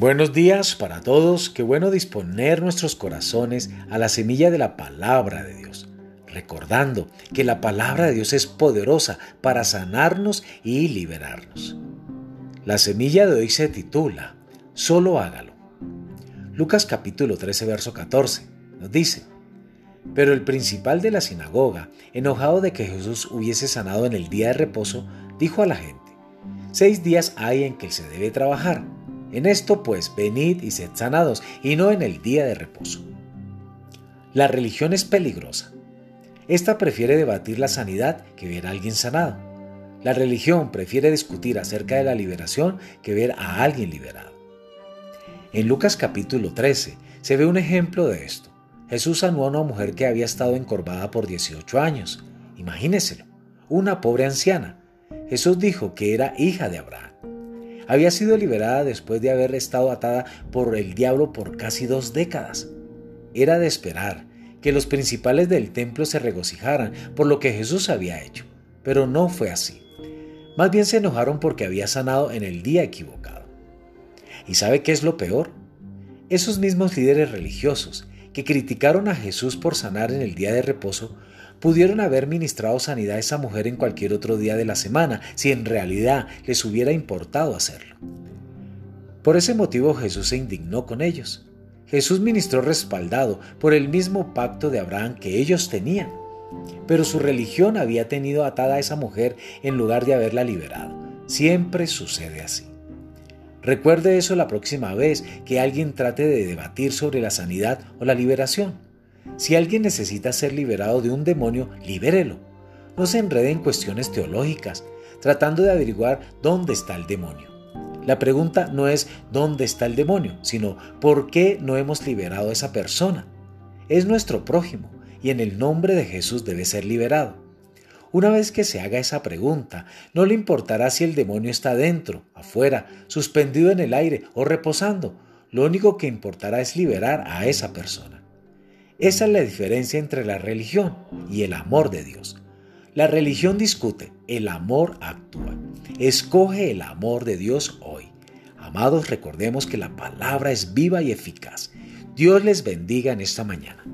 Buenos días para todos, qué bueno disponer nuestros corazones a la semilla de la palabra de Dios, recordando que la palabra de Dios es poderosa para sanarnos y liberarnos. La semilla de hoy se titula, Solo hágalo. Lucas capítulo 13, verso 14 nos dice, pero el principal de la sinagoga, enojado de que Jesús hubiese sanado en el día de reposo, dijo a la gente, seis días hay en que se debe trabajar en esto pues venid y sed sanados, y no en el día de reposo. La religión es peligrosa. Esta prefiere debatir la sanidad que ver a alguien sanado. La religión prefiere discutir acerca de la liberación que ver a alguien liberado. En Lucas capítulo 13 se ve un ejemplo de esto. Jesús sanó a una mujer que había estado encorvada por 18 años. Imagíneselo, una pobre anciana. Jesús dijo que era hija de Abraham. Había sido liberada después de haber estado atada por el diablo por casi dos décadas. Era de esperar que los principales del templo se regocijaran por lo que Jesús había hecho, pero no fue así. Más bien se enojaron porque había sanado en el día equivocado. ¿Y sabe qué es lo peor? Esos mismos líderes religiosos que criticaron a Jesús por sanar en el día de reposo pudieron haber ministrado sanidad a esa mujer en cualquier otro día de la semana, si en realidad les hubiera importado hacerlo. Por ese motivo Jesús se indignó con ellos. Jesús ministró respaldado por el mismo pacto de Abraham que ellos tenían, pero su religión había tenido atada a esa mujer en lugar de haberla liberado. Siempre sucede así. Recuerde eso la próxima vez que alguien trate de debatir sobre la sanidad o la liberación. Si alguien necesita ser liberado de un demonio, libérelo. No se enrede en cuestiones teológicas, tratando de averiguar dónde está el demonio. La pregunta no es dónde está el demonio, sino por qué no hemos liberado a esa persona. Es nuestro prójimo y en el nombre de Jesús debe ser liberado. Una vez que se haga esa pregunta, no le importará si el demonio está dentro, afuera, suspendido en el aire o reposando. Lo único que importará es liberar a esa persona. Esa es la diferencia entre la religión y el amor de Dios. La religión discute, el amor actúa. Escoge el amor de Dios hoy. Amados, recordemos que la palabra es viva y eficaz. Dios les bendiga en esta mañana.